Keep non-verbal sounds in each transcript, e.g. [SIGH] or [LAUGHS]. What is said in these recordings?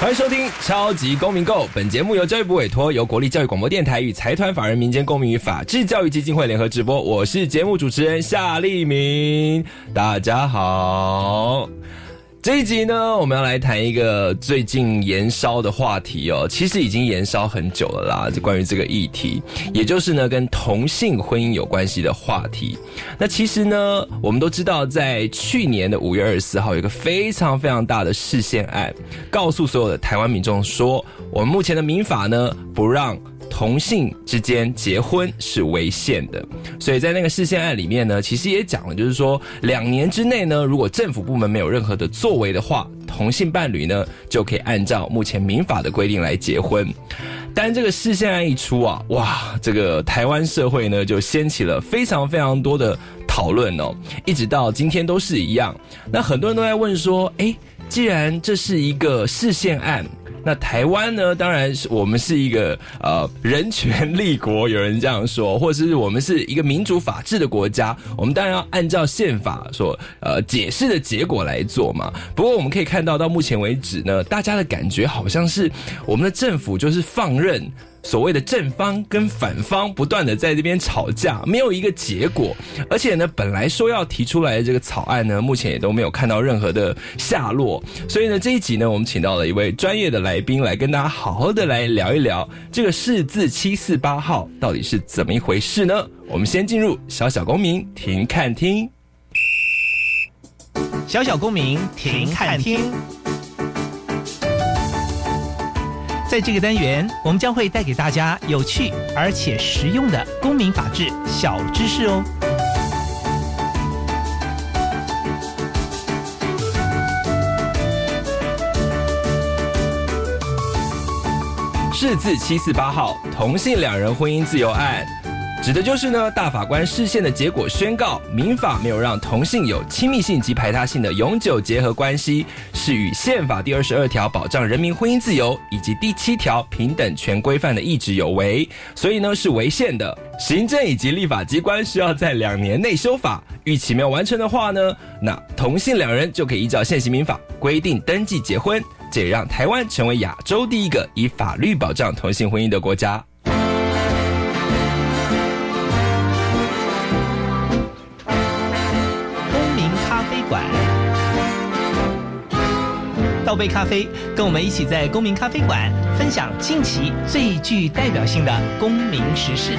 欢迎收听《超级公民购》，本节目由教育部委托，由国立教育广播电台与财团法人民间公民与法治教育基金会联合直播。我是节目主持人夏立明，大家好。这一集呢，我们要来谈一个最近延烧的话题哦，其实已经延烧很久了啦。就关于这个议题，也就是呢跟同性婚姻有关系的话题。那其实呢，我们都知道，在去年的五月二十四号，有一个非常非常大的视线案，告诉所有的台湾民众说，我们目前的民法呢不让。同性之间结婚是违宪的，所以在那个视线案里面呢，其实也讲了，就是说两年之内呢，如果政府部门没有任何的作为的话，同性伴侣呢就可以按照目前民法的规定来结婚。但这个视线案一出啊，哇，这个台湾社会呢就掀起了非常非常多的讨论哦，一直到今天都是一样。那很多人都在问说，哎，既然这是一个视线案。那台湾呢？当然是我们是一个呃人权立国，[LAUGHS] 有人这样说，或者是我们是一个民主法治的国家，我们当然要按照宪法所呃解释的结果来做嘛。不过我们可以看到，到目前为止呢，大家的感觉好像是我们的政府就是放任。所谓的正方跟反方不断的在这边吵架，没有一个结果。而且呢，本来说要提出来的这个草案呢，目前也都没有看到任何的下落。所以呢，这一集呢，我们请到了一位专业的来宾来跟大家好好的来聊一聊这个四字七四八号到底是怎么一回事呢？我们先进入小小公民停看听，小小公民停看听。在这个单元，我们将会带给大家有趣而且实用的公民法治小知识哦。是字七四八号同性两人婚姻自由案。指的就是呢，大法官视线的结果宣告，民法没有让同性有亲密性及排他性的永久结合关系，是与宪法第二十二条保障人民婚姻自由以及第七条平等权规范的意志有违，所以呢是违宪的。行政以及立法机关需要在两年内修法，逾期没有完成的话呢，那同性两人就可以依照现行民法规定登记结婚，这也让台湾成为亚洲第一个以法律保障同性婚姻的国家。倒杯咖啡，跟我们一起在公民咖啡馆分享近期最具代表性的公民时事。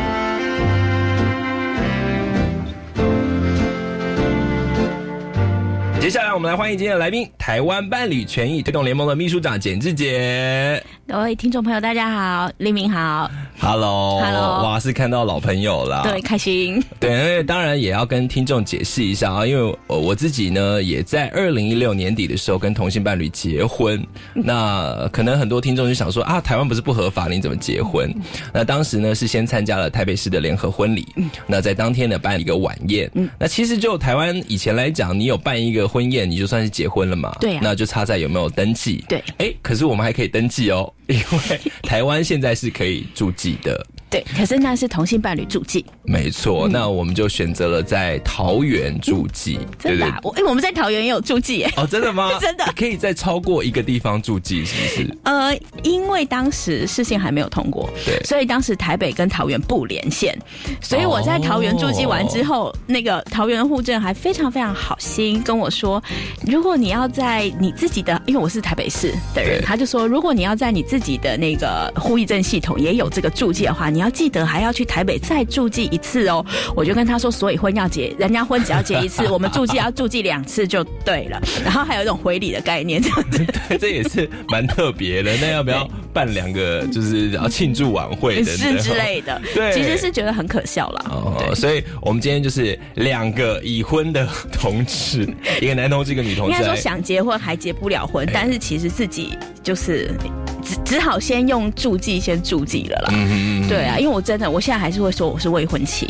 接下来，我们来欢迎今天的来宾——台湾伴侣权益推动联盟的秘书长简志杰。各位听众朋友，大家好，黎明好。Hello，Hello，哇，是看到老朋友了，对，开心。对，因为当然也要跟听众解释一下啊，因为我自己呢，也在二零一六年底的时候跟同性伴侣结婚。那可能很多听众就想说啊，台湾不是不合法，你怎么结婚？那当时呢是先参加了台北市的联合婚礼，那在当天呢办一个晚宴。那其实就台湾以前来讲，你有办一个婚宴，你就算是结婚了嘛。对，那就差在有没有登记。对，哎，可是我们还可以登记哦。因为台湾现在是可以住记的。对，可是那是同性伴侣住记，没错。那我们就选择了在桃园住记，对对？我哎，我们在桃园也有住记，哦，真的吗？[LAUGHS] 真的可以在超过一个地方住记，是不是？呃，因为当时视线还没有通过，对，所以当时台北跟桃园不连线，所以我在桃园住记完之后，那个桃园户政还非常非常好心跟我说，如果你要在你自己的，因为我是台北市的人，他就说，如果你要在你自己的那个户役证系统也有这个注记的话，你。要记得还要去台北再注记一次哦，我就跟他说，所以婚要结，人家婚只要结一次，我们注记要注记两次就对了。然后还有一种回礼的概念，这样子，对，这也是蛮特别的。那要不要办两个，就是要庆祝晚会的是之类的？对，其实是觉得很可笑了。哦，所以我们今天就是两个已婚的同志，一个男同志，一个女同志，[LAUGHS] 应该说想结婚还结不了婚，但是其实自己就是只只好先用助记先助记了啦。嗯对啊，因为我真的，我现在还是会说我是未婚妻，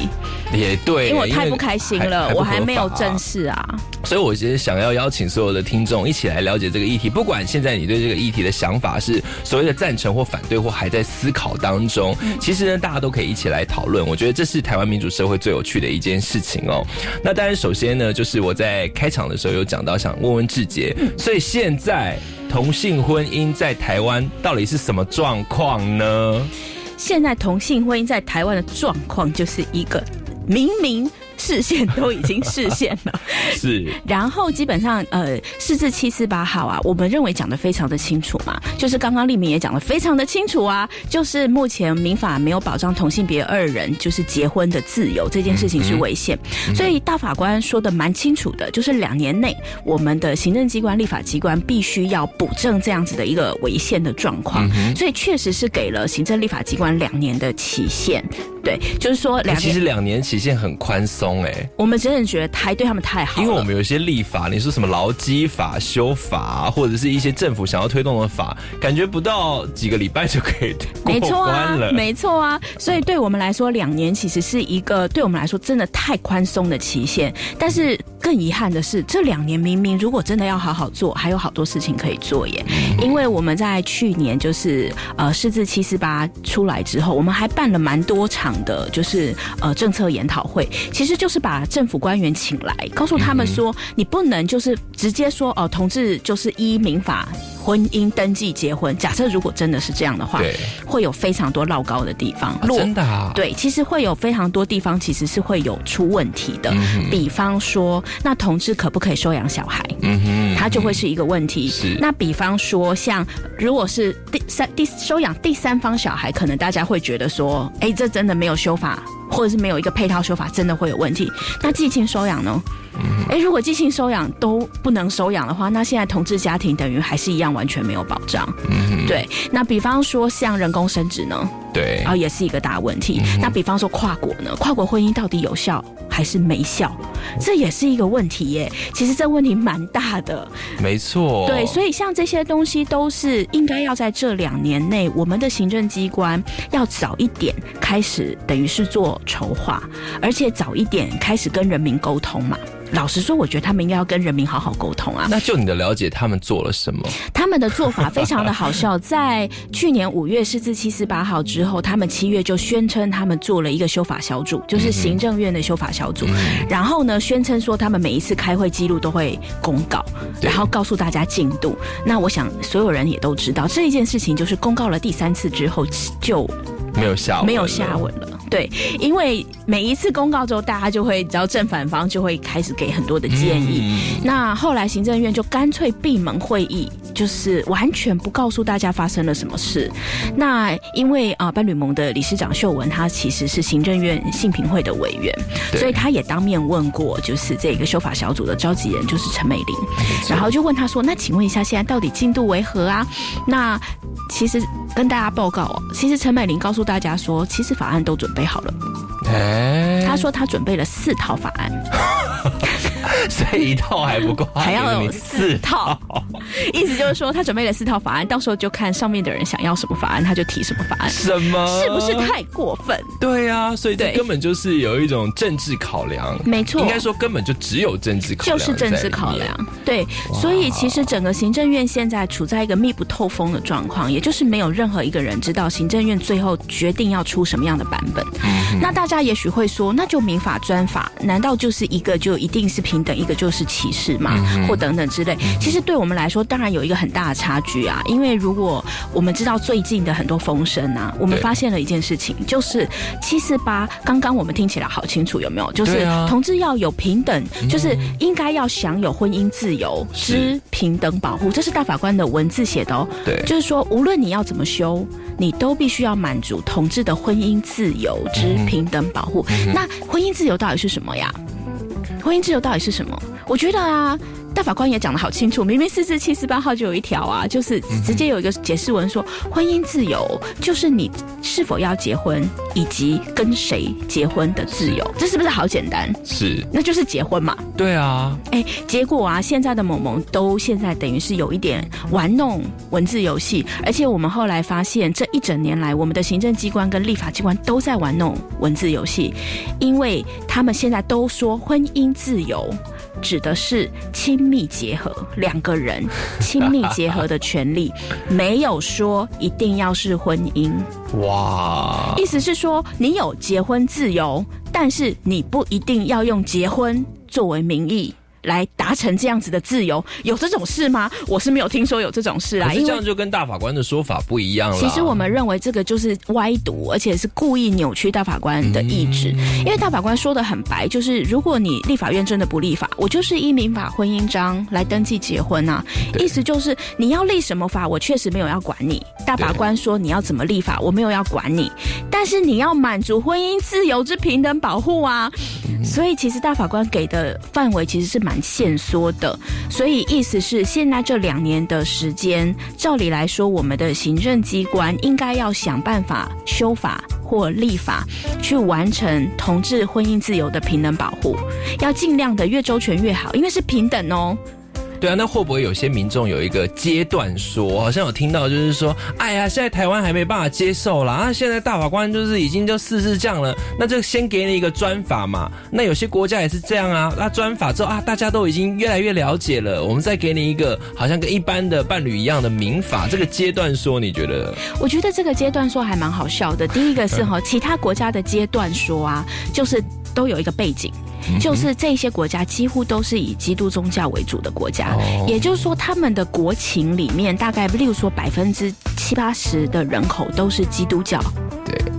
也对，因为我太不开心了，我还没有正式。式啊。所以，我其实想要邀请所有的听众一起来了解这个议题。不管现在你对这个议题的想法是所谓的赞成或反对，或还在思考当中，其实呢，大家都可以一起来讨论。我觉得这是台湾民主社会最有趣的一件事情哦。那当然，首先呢，就是我在开场的时候有讲到，想问问志杰，所以现在同性婚姻在台湾到底是什么状况呢？现在同性婚姻在台湾的状况就是一个明明。视线都已经视线了，[LAUGHS] 是。然后基本上，呃，四至七四八号啊，我们认为讲的非常的清楚嘛，就是刚刚立明也讲的非常的清楚啊，就是目前民法没有保障同性别二人就是结婚的自由这件事情是违宪，所以大法官说的蛮清楚的，就是两年内我们的行政机关、立法机关必须要补正这样子的一个违宪的状况，所以确实是给了行政立法机关两年的期限。对，就是说两其实两年期限很宽松哎，我们真的觉得台对他们太好，因为我们有一些立法，你说什么劳基法修法，或者是一些政府想要推动的法，感觉不到几个礼拜就可以过关了，[LAUGHS] 没错啊，所以对我们来说，两年其实是一个对我们来说真的太宽松的期限。但是更遗憾的是，这两年明明如果真的要好好做，还有好多事情可以做耶。因为我们在去年就是呃，四至七四八出来之后，我们还办了蛮多场。的就是呃政策研讨会，其实就是把政府官员请来，告诉他们说，你不能就是直接说哦，同志就是依民法婚姻登记结婚。假设如果真的是这样的话，对，会有非常多绕高的地方。真的啊？对，其实会有非常多地方其实是会有出问题的。比方说，那同志可不可以收养小孩？嗯哼，它就会是一个问题。是。那比方说，像如果是第三第收养第三方小孩，可能大家会觉得说，哎，这真的没。有修法，或者是没有一个配套修法，真的会有问题。那寄情收养呢？哎，如果寄情收养都不能收养的话，那现在同志家庭等于还是一样完全没有保障。对，那比方说像人工生殖呢？对，然后也是一个大问题。那比方说跨国呢？跨国婚姻到底有效还是没效？这也是一个问题耶。其实这问题蛮大的。没错。对，所以像这些东西都是应该要在这两年内，我们的行政机关要早一点开始，等于是做筹划，而且早一点开始跟人民沟通嘛。老实说，我觉得他们应该要跟人民好好沟通啊。那就你的了解，他们做了什么？他们的做法非常的好笑。在去年五月十四七四八号之后，他们七月就宣称他们做了一个修法小组，就是行政院的修法小组。然后呢，宣称说他们每一次开会记录都会公告，然后告诉大家进度。那我想所有人也都知道，这一件事情就是公告了第三次之后就没有下没有下文了。对，因为每一次公告之后，大家就会只要正反方就会开始给很多的建议。那后来行政院就干脆闭门会议，就是完全不告诉大家发生了什么事。那因为啊，伴侣盟的理事长秀文，他其实是行政院性评会的委员，所以他也当面问过，就是这个修法小组的召集人，就是陈美玲，然后就问他说：“那请问一下，现在到底进度为何啊？”那其实跟大家报告哦，其实陈美玲告诉大家说，其实法案都准备。好了，哎，他说他准备了四套法案，[LAUGHS] [LAUGHS] 所以一套还不够，[LAUGHS] 还要有四套，意思就是说他准备了四套法案，到时候就看上面的人想要什么法案，他就提什么法案，什么？是不是太过分？对呀，所以这根本就是有一种政治考量，没错，应该说根本就只有政治考量，就是政治考量，对，所以其实整个行政院现在处在一个密不透风的状况，也就是没有任何一个人知道行政院最后决定要出什么样的版本。那大家也许会说，那就民法专法，难道就是一个就一定是平等，一个就是歧视嘛？或等等之类？其实对我们来说，当然有一个很大的差距啊。因为如果我们知道最近的很多风声啊，我们发现了一件事情，就是七四八，刚刚我们听起来好清楚，有没有？就是同志要有平等，就是应该要享有婚姻自由之平等保护，这是大法官的文字写的哦。对，就是说，无论你要怎么修，你都必须要满足同志的婚姻自由。之平等保护，那婚姻自由到底是什么呀？婚姻自由到底是什么？我觉得啊。大法官也讲得好清楚，明明四四七四八号就有一条啊，就是直接有一个解释文说，婚姻自由就是你是否要结婚以及跟谁结婚的自由，这是不是好简单？是，那就是结婚嘛。对啊，哎，结果啊，现在的某某都现在等于是有一点玩弄文字游戏，而且我们后来发现，这一整年来，我们的行政机关跟立法机关都在玩弄文字游戏，因为他们现在都说婚姻自由。指的是亲密结合，两个人亲密结合的权利，没有说一定要是婚姻。哇，意思是说，你有结婚自由，但是你不一定要用结婚作为名义。来达成这样子的自由，有这种事吗？我是没有听说有这种事啊。因为这样就跟大法官的说法不一样了。其实我们认为这个就是歪读，而且是故意扭曲大法官的意志。因为大法官说的很白，就是如果你立法院真的不立法，我就是依民法婚姻章来登记结婚啊。意思就是你要立什么法，我确实没有要管你。大法官说你要怎么立法，我没有要管你，但是你要满足婚姻自由之平等保护啊。所以其实大法官给的范围其实是蛮限缩的，所以意思是现在这两年的时间，照理来说，我们的行政机关应该要想办法修法或立法，去完成同志婚姻自由的平等保护，要尽量的越周全越好，因为是平等哦。对啊，那会不会有些民众有一个阶段说，好像有听到，就是说，哎呀，现在台湾还没办法接受啦，啊，现在大法官就是已经就四四降了，那就先给你一个专法嘛。那有些国家也是这样啊，那专法之后啊，大家都已经越来越了解了，我们再给你一个好像跟一般的伴侣一样的民法。这个阶段说，你觉得？我觉得这个阶段说还蛮好笑的。第一个是哈，其他国家的阶段说啊，就是都有一个背景。就是这些国家几乎都是以基督宗教为主的国家，也就是说，他们的国情里面大概，例如说百分之七八十的人口都是基督教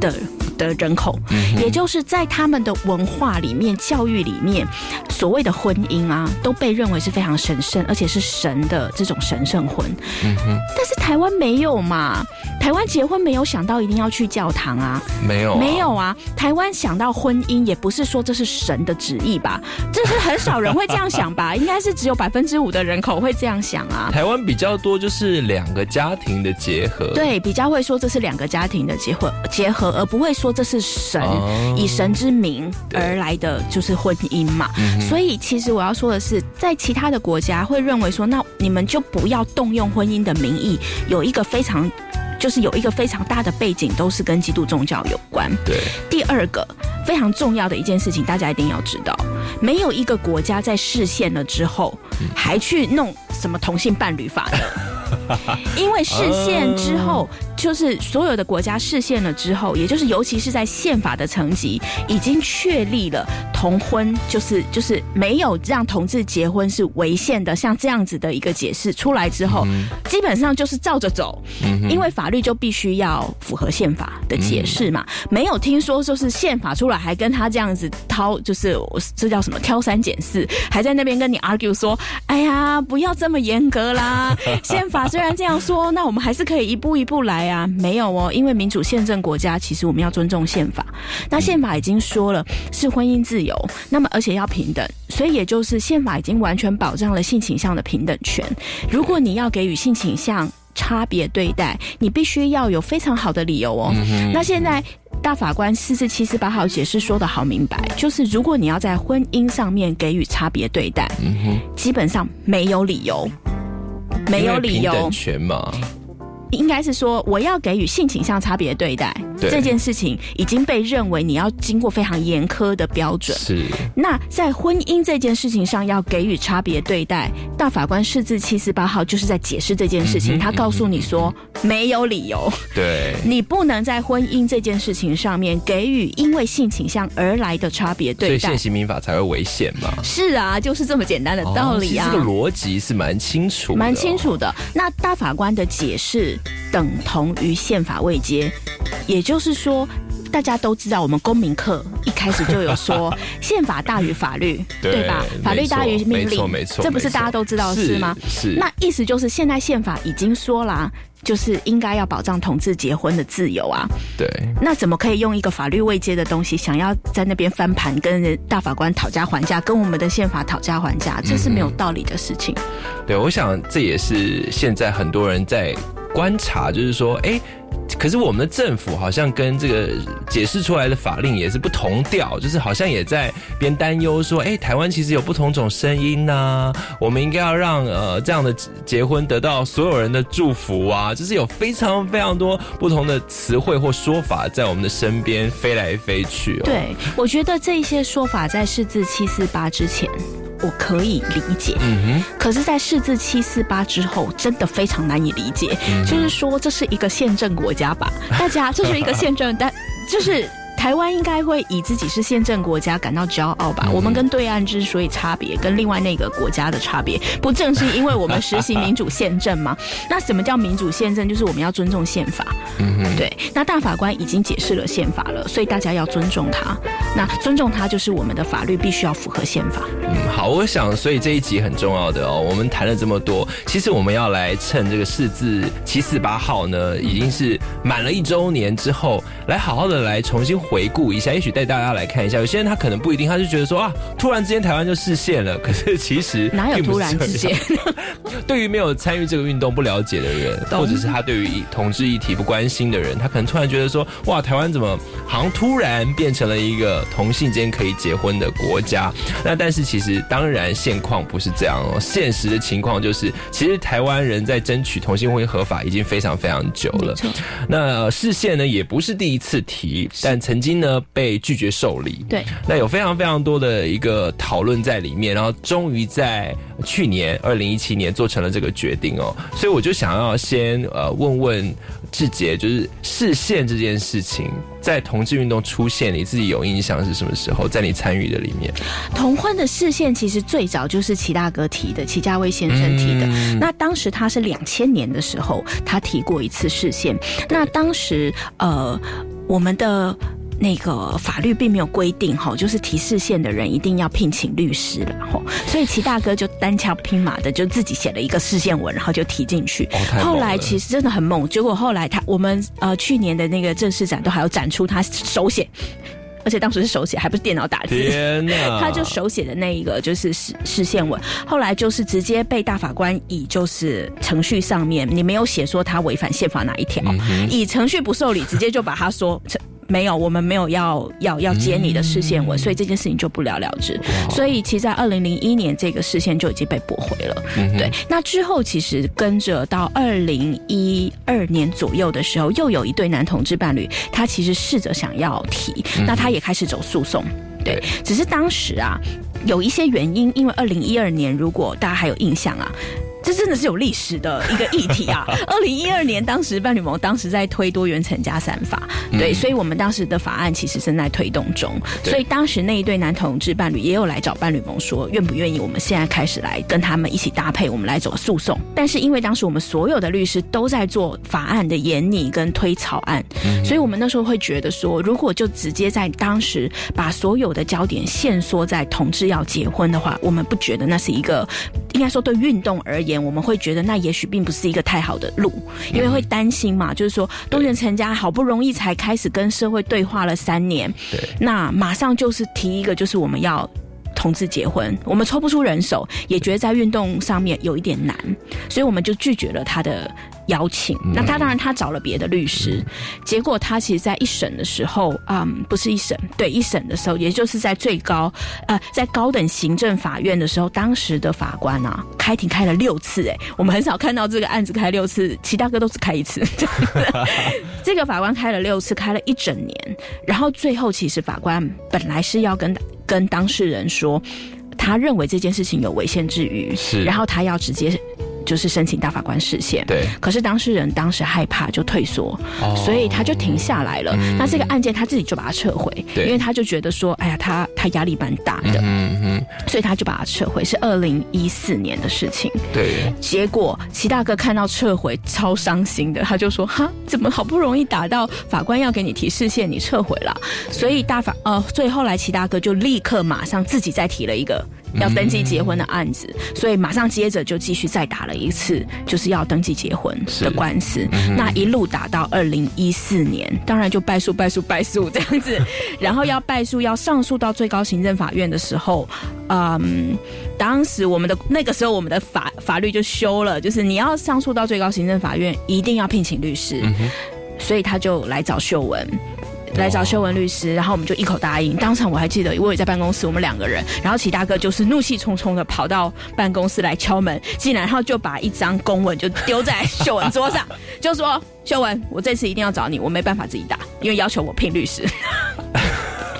的。的人口，也就是在他们的文化里面、教育里面，所谓的婚姻啊，都被认为是非常神圣，而且是神的这种神圣婚。但是台湾没有嘛？台湾结婚没有想到一定要去教堂啊？没有，没有啊！台湾想到婚姻，也不是说这是神的旨意吧？这是很少人会这样想吧？[LAUGHS] 应该是只有百分之五的人口会这样想啊。台湾比较多就是两个家庭的结合，对，比较会说这是两个家庭的结合结合，而不会说。这是神以神之名而来的，就是婚姻嘛。所以，其实我要说的是，在其他的国家会认为说，那你们就不要动用婚姻的名义。有一个非常，就是有一个非常大的背景，都是跟基督宗教有关。对。第二个非常重要的一件事情，大家一定要知道，没有一个国家在视线了之后，还去弄什么同性伴侣法的，[LAUGHS] 因为视线之后。就是所有的国家视线了之后，也就是尤其是在宪法的层级已经确立了同婚，就是就是没有让同志结婚是违宪的，像这样子的一个解释出来之后，基本上就是照着走，因为法律就必须要符合宪法的解释嘛。没有听说就是宪法出来还跟他这样子掏，就是这叫什么挑三拣四，还在那边跟你 argue 说，哎呀，不要这么严格啦。[LAUGHS] 宪法虽然这样说，那我们还是可以一步一步来。啊，没有哦，因为民主宪政国家，其实我们要尊重宪法。那宪法已经说了是婚姻自由，那么而且要平等，所以也就是宪法已经完全保障了性倾向的平等权。如果你要给予性倾向差别对待，你必须要有非常好的理由哦。那现在大法官四四七十八号解释说的好明白，就是如果你要在婚姻上面给予差别对待，基本上没有理由，没有理由权嘛。应该是说，我要给予性倾向差别对待这件事情，已经被认为你要经过非常严苛的标准。是。那在婚姻这件事情上要给予差别对待，大法官释字七四八号就是在解释这件事情。他告诉你说，没有理由。对。你不能在婚姻这件事情上面给予因为性倾向而来的差别对待。所以现行民法才会危险嘛？是啊，就是这么简单的道理啊。这个逻辑是蛮清楚，蛮清楚的。那大法官的解释。等同于宪法未接，也就是说，大家都知道，我们公民课一开始就有说宪法大于法律，[LAUGHS] 对吧？法律大于命令，没错没错，这不是大家都知道的事吗？是。那意思就是现在宪法已经说了。就是应该要保障同志结婚的自由啊！对，那怎么可以用一个法律未接的东西，想要在那边翻盘，跟人大法官讨价还价，跟我们的宪法讨价还价，这是没有道理的事情。对，我想这也是现在很多人在观察，就是说，哎。可是我们的政府好像跟这个解释出来的法令也是不同调，就是好像也在边担忧说，哎，台湾其实有不同种声音呐，我们应该要让呃这样的结婚得到所有人的祝福啊，就是有非常非常多不同的词汇或说法在我们的身边飞来飞去。对，我觉得这些说法在四字七四八之前。我可以理解，嗯哼，可是，在四至七四八之后，真的非常难以理解。就是说，这是一个宪政国家吧？大家，这是一个 [LAUGHS] 宪政，但就是。台湾应该会以自己是宪政国家感到骄傲吧？我们跟对岸之所以差别，跟另外那个国家的差别，不正是因为我们实行民主宪政吗？那什么叫民主宪政？就是我们要尊重宪法。嗯对。那大法官已经解释了宪法了，所以大家要尊重他。那尊重他，就是我们的法律必须要符合宪法。嗯，好，我想，所以这一集很重要的哦。我们谈了这么多，其实我们要来趁这个四字七四八号呢，已经是满了一周年之后，来好好的来重新。回顾一下，也许带大家来看一下。有些人他可能不一定，他就觉得说啊，突然之间台湾就视线了。可是其实 [LAUGHS] 哪有突然之间？[LAUGHS] 对于没有参与这个运动、不了解的人，或者是他对于同志议题不关心的人，他可能突然觉得说，哇，台湾怎么好像突然变成了一个同性间可以结婚的国家？那但是其实当然现况不是这样哦。现实的情况就是，其实台湾人在争取同性婚姻合法已经非常非常久了。那视线呢也不是第一次提，但曾。经呢被拒绝受理，对，那有非常非常多的一个讨论在里面，然后终于在去年二零一七年做成了这个决定哦，所以我就想要先呃问问志杰，就是视线这件事情在同志运动出现，你自己有印象是什么时候？在你参与的里面，同婚的视线其实最早就是齐大哥提的，齐家威先生提的，那当时他是两千年的时候他提过一次视线，那当时呃我们的。那个法律并没有规定哈，就是提示线的人一定要聘请律师了哈，所以齐大哥就单枪匹马的就自己写了一个视线文，然后就提进去。后来其实真的很猛，结果后来他我们呃去年的那个正式展都还要展出他手写，而且当时是手写，还不是电脑打字。天 [LAUGHS] 他就手写的那一个就是视视线文，后来就是直接被大法官以就是程序上面你没有写说他违反宪法哪一条，以程序不受理，直接就把他说。没有，我们没有要要要接你的视线文，所以这件事情就不了了之。所以其实，在二零零一年，这个视线就已经被驳回了。对，那之后其实跟着到二零一二年左右的时候，又有一对男同志伴侣，他其实试着想要提，那他也开始走诉讼。对，只是当时啊，有一些原因，因为二零一二年，如果大家还有印象啊。这真的是有历史的一个议题啊！[LAUGHS] 二零一二年，当时伴侣盟当时在推多元成家三法，对，所以我们当时的法案其实正在推动中。所以当时那一对男同志伴侣也有来找伴侣盟说，愿不愿意我们现在开始来跟他们一起搭配，我们来走诉讼。但是因为当时我们所有的律师都在做法案的研拟跟推草案，所以我们那时候会觉得说，如果就直接在当时把所有的焦点限缩在同志要结婚的话，我们不觉得那是一个应该说对运动而言。我们会觉得那也许并不是一个太好的路，因为会担心嘛，就是说多元成家好不容易才开始跟社会对话了三年，对，那马上就是提一个就是我们要同志结婚，我们抽不出人手，也觉得在运动上面有一点难，所以我们就拒绝了他的。邀请，那他当然他找了别的律师，结果他其实，在一审的时候，嗯，不是一审，对一审的时候，也就是在最高，呃，在高等行政法院的时候，当时的法官啊，开庭开了六次，哎，我们很少看到这个案子开六次，其他哥都只开一次，[LAUGHS] 这个法官开了六次，开了一整年，然后最后其实法官本来是要跟跟当事人说，他认为这件事情有违宪之余，是，然后他要直接。就是申请大法官释宪。对，可是当事人当时害怕就退缩，哦所以他就停下来了。那这个案件他自己就把它撤回，对因为他就觉得说，哎呀，他他压力蛮大的，嗯嗯，所以他就把它撤回，是二零一四年的事情。对，结果齐大哥看到撤回超伤心的，他就说：“哈，怎么好不容易打到法官要给你提示宪，你撤回了？”所以大法呃，所以后来齐大哥就立刻马上自己再提了一个要登记结婚的案子，所以马上接着就继续再打了一次，就是要登记结婚的官司。那一路打到二零一四年，当然就败诉、败诉、败诉这样子，然后要败诉要上诉到最高行政法院的时候，嗯，当时我们的那个时候我们的法法律就修了，就是你要上诉到最高行政法院，一定要聘请律师，所以他就来找秀文。来找秀文律师，然后我们就一口答应。当场我还记得，我也在办公室，我们两个人，然后齐大哥就是怒气冲冲的跑到办公室来敲门进来，然后就把一张公文就丢在秀文桌上，[LAUGHS] 就说：“秀文，我这次一定要找你，我没办法自己打，因为要求我聘律师。[LAUGHS] ”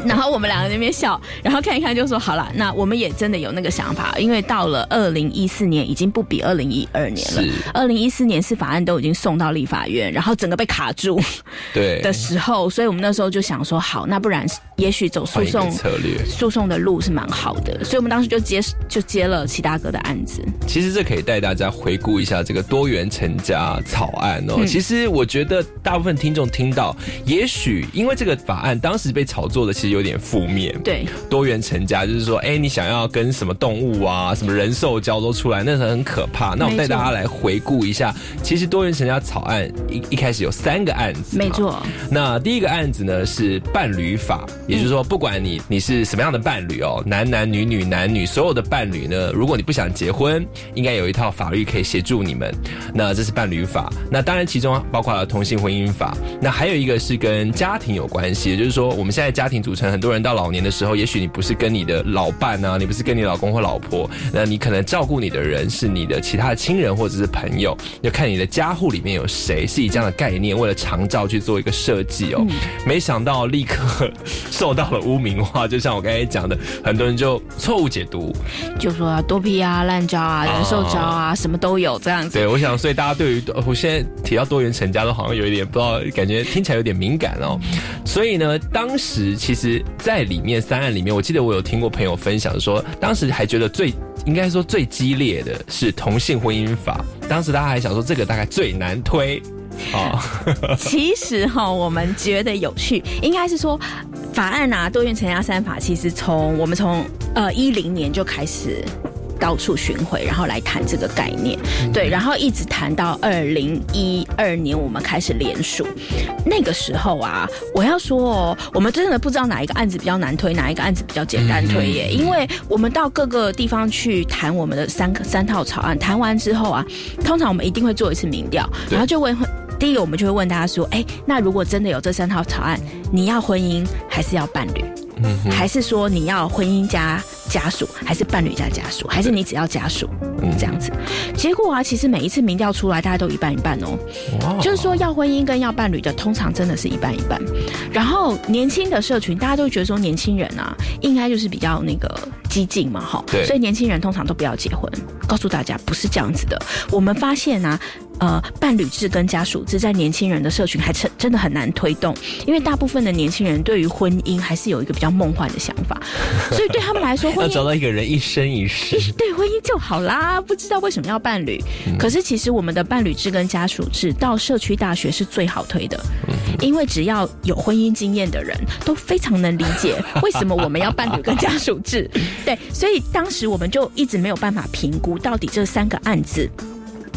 然后我们两个在那边笑，然后看一看就说好了，那我们也真的有那个想法，因为到了二零一四年已经不比二零一二年了是，二零一四年是法案都已经送到立法院，然后整个被卡住对的时候，所以我们那时候就想说好，那不然也许走诉讼策略。诉讼的路是蛮好的，所以我们当时就接就接了齐大哥的案子，其实这可以带大家回顾一下这个多元成家草案哦。嗯其实我觉得大部分听众听到，也许因为这个法案当时被炒作的其实有点负面。对，多元成家就是说，哎，你想要跟什么动物啊、什么人兽交都出来，那是很可怕。那我带大家来回顾一下，其实多元成家草案一一开始有三个案子，没。错，那第一个案子呢是伴侣法，也就是说，不管你你是什么样的伴侣哦，男男女女男女所有的伴侣呢，如果你不想结婚，应该有一套法律可以协助你们。那这是伴侣法，那当然其中包括了同性婚姻法，那还有一个是跟家庭有关系，也就是说，我们现在家庭组成，很多人到老年的时候，也许你不是跟你的老伴啊，你不是跟你老公或老婆，那你可能照顾你的人是你的其他的亲人或者是朋友，要看你的家户里面有谁，是以这样的概念为了长照去做一个设计哦。没想到立刻受到了污名化，就像我刚才讲的，很多人就错误解读。就说啊多批啊、烂招啊、人寿招啊，什么都有这样子。对，我想，所以大家对于我现在提到多元成家，都好像有一点不知道，感觉听起来有点敏感哦。所以呢，当时其实，在里面三案里面，我记得我有听过朋友分享说，当时还觉得最应该说最激烈的是同性婚姻法，当时大家还想说这个大概最难推。啊，[LAUGHS] 其实哈，我们觉得有趣，应该是说法案啊，多元成家三法，其实从我们从呃一零年就开始。到处巡回，然后来谈这个概念，对，然后一直谈到二零一二年，我们开始联署。那个时候啊，我要说哦，我们真的不知道哪一个案子比较难推，哪一个案子比较简单推耶，因为我们到各个地方去谈我们的三个三套草案，谈完之后啊，通常我们一定会做一次民调，然后就问。第一个，我们就会问大家说：“哎，那如果真的有这三套草案，你要婚姻还是要伴侣？还是说你要婚姻加家属，还是伴侣加家属，还是你只要家属？这样子。结果啊，其实每一次民调出来，大家都一半一半哦。就是说，要婚姻跟要伴侣的，通常真的是一半一半。然后年轻的社群，大家都觉得说，年轻人啊，应该就是比较那个激进嘛，哈。对所以年轻人通常都不要结婚。告诉大家，不是这样子的。我们发现啊，呃，伴侣制跟家属制在年轻人的社群还真真的很难推动，因为大部分的年轻人对于婚姻还是有一个比较梦幻的想法，[LAUGHS] 所以对他们来说，婚姻要找到一个人一生一世。[LAUGHS] 对婚姻就好啦，不知道为什么要伴侣。可是其实我们的伴侣制跟家属制到社区大学是最好推的，因为只要有婚姻经验的人都非常能理解为什么我们要伴侣跟家属制。[LAUGHS] 对，所以当时我们就一直没有办法评估到底这三个案子。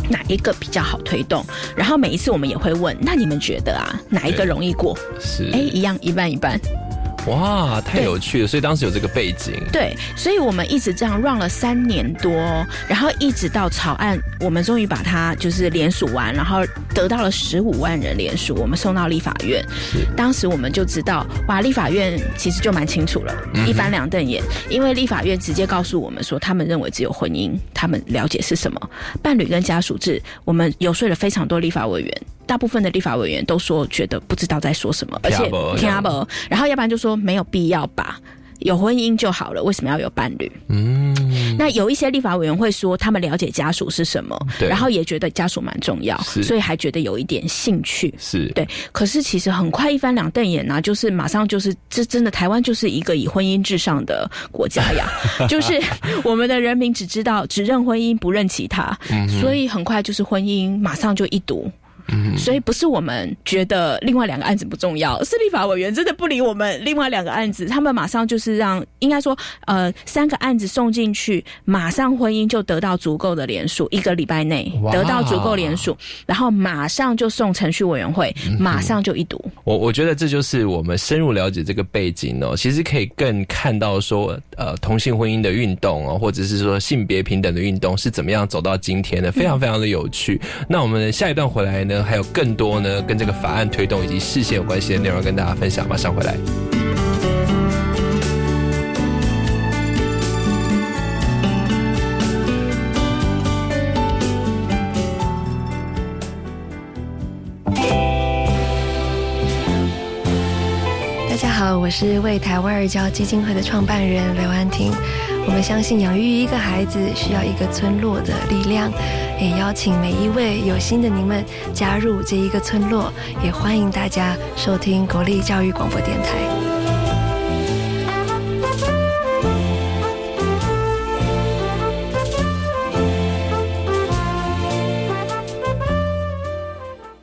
哪一个比较好推动？然后每一次我们也会问，那你们觉得啊，哪一个容易过？是哎，一样一半一半。哇，太有趣了！所以当时有这个背景。对，所以我们一直这样 run 了三年多，然后一直到草案，我们终于把它就是联署完，然后得到了十五万人联署，我们送到立法院。当时我们就知道，哇，立法院其实就蛮清楚了，一翻两瞪眼，因为立法院直接告诉我们说，他们认为只有婚姻，他们了解是什么，伴侣跟家属制，我们游说了非常多立法委员。大部分的立法委员都说觉得不知道在说什么，而且听不懂听不懂然后要不然就说没有必要吧有婚姻就好了，为什么要有伴侣？嗯，那有一些立法委员会说，他们了解家属是什么，对然后也觉得家属蛮重要，是所以还觉得有一点兴趣。是，对，可是其实很快一翻两瞪眼啊，就是马上就是这真的台湾就是一个以婚姻至上的国家呀，[LAUGHS] 就是我们的人民只知道只认婚姻不认其他，所以很快就是婚姻马上就一读。所以不是我们觉得另外两个案子不重要，是立法委员真的不理我们另外两个案子，他们马上就是让应该说呃三个案子送进去，马上婚姻就得到足够的联署，一个礼拜内哇得到足够联署，然后马上就送程序委员会，马上就一读。我我觉得这就是我们深入了解这个背景哦，其实可以更看到说，呃，同性婚姻的运动哦，或者是说性别平等的运动是怎么样走到今天的，非常非常的有趣。那我们下一段回来呢，还有更多呢跟这个法案推动以及事件有关系的内容跟大家分享，马上回来。大家好，我是为台湾儿教基金会的创办人刘安婷。我们相信养育一个孩子需要一个村落的力量，也邀请每一位有心的您们加入这一个村落，也欢迎大家收听国立教育广播电台。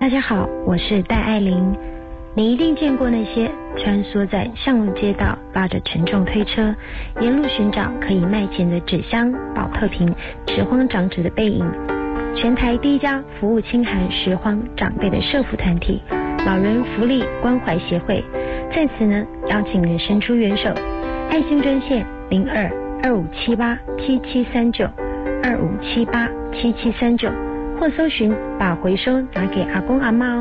大家好，我是戴爱玲。你一定见过那些穿梭在巷路街道、拉着沉重推车，沿路寻找可以卖钱的纸箱、保特瓶、拾荒长者的背影。全台第一家服务清寒拾荒长辈的社福团体——老人福利关怀协会，在此呢邀请您伸出援手，爱心专线零二二五七八七七三九二五七八七七三九。或搜寻把回收拿给阿公阿妈哦。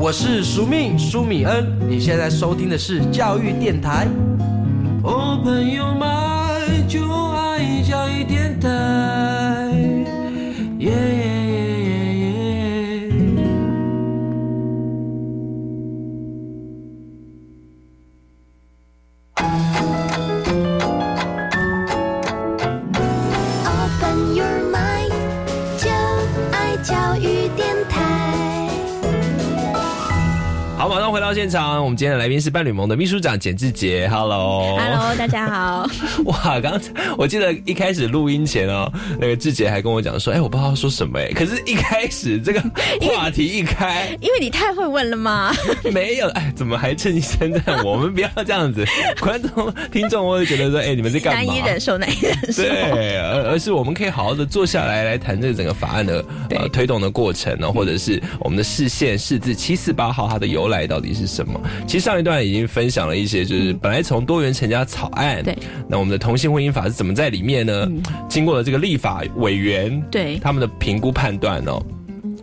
我是苏命苏米恩，你现在收听的是教育电台。哦，朋友们，就爱教育电台。到现场，我们今天的来宾是伴侣盟的秘书长简志杰，Hello。Hello，大家好。[LAUGHS] 哇，刚才我记得一开始录音前哦，那个志杰还跟我讲说，哎、我不知道说什么哎，可是一开始这个话题一开，因为你太会问了嘛。[LAUGHS] 没有，哎，怎么还趁机称赞我们？不要这样子，观众听众会觉得说，哎、你们在干嘛？难以忍受，难以忍受。对，而而是我们可以好好的坐下来来谈这个整个法案的呃推动的过程呢，或者是我们的视线释字七四八号它的由来到底是什么？其实上一段已经分享了一些，就是本来从多元成家草案，对，那我们的同性婚姻法是怎么在里面呢？经过了这个立法委员对他们的评估判断哦。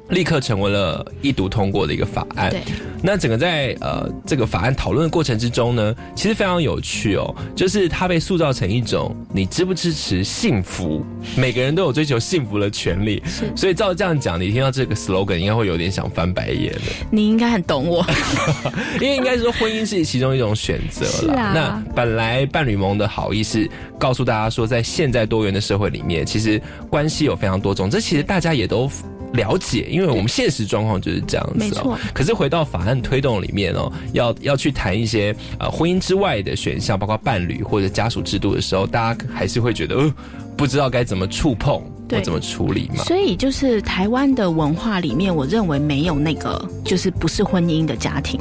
立刻成为了一读通过的一个法案。对，那整个在呃这个法案讨论的过程之中呢，其实非常有趣哦，就是它被塑造成一种你支不支持幸福，每个人都有追求幸福的权利。是所以照这样讲，你听到这个 slogan 应该会有点想翻白眼的，你应该很懂我。[LAUGHS] 因为应该是说婚姻是其中一种选择了。那本来伴侣盟的好意是告诉大家说，在现在多元的社会里面，其实关系有非常多种，这其实大家也都。了解，因为我们现实状况就是这样子哦没错。可是回到法案推动里面哦，要要去谈一些呃婚姻之外的选项，包括伴侣或者家属制度的时候，大家还是会觉得呃不知道该怎么触碰或怎么处理嘛。所以就是台湾的文化里面，我认为没有那个就是不是婚姻的家庭。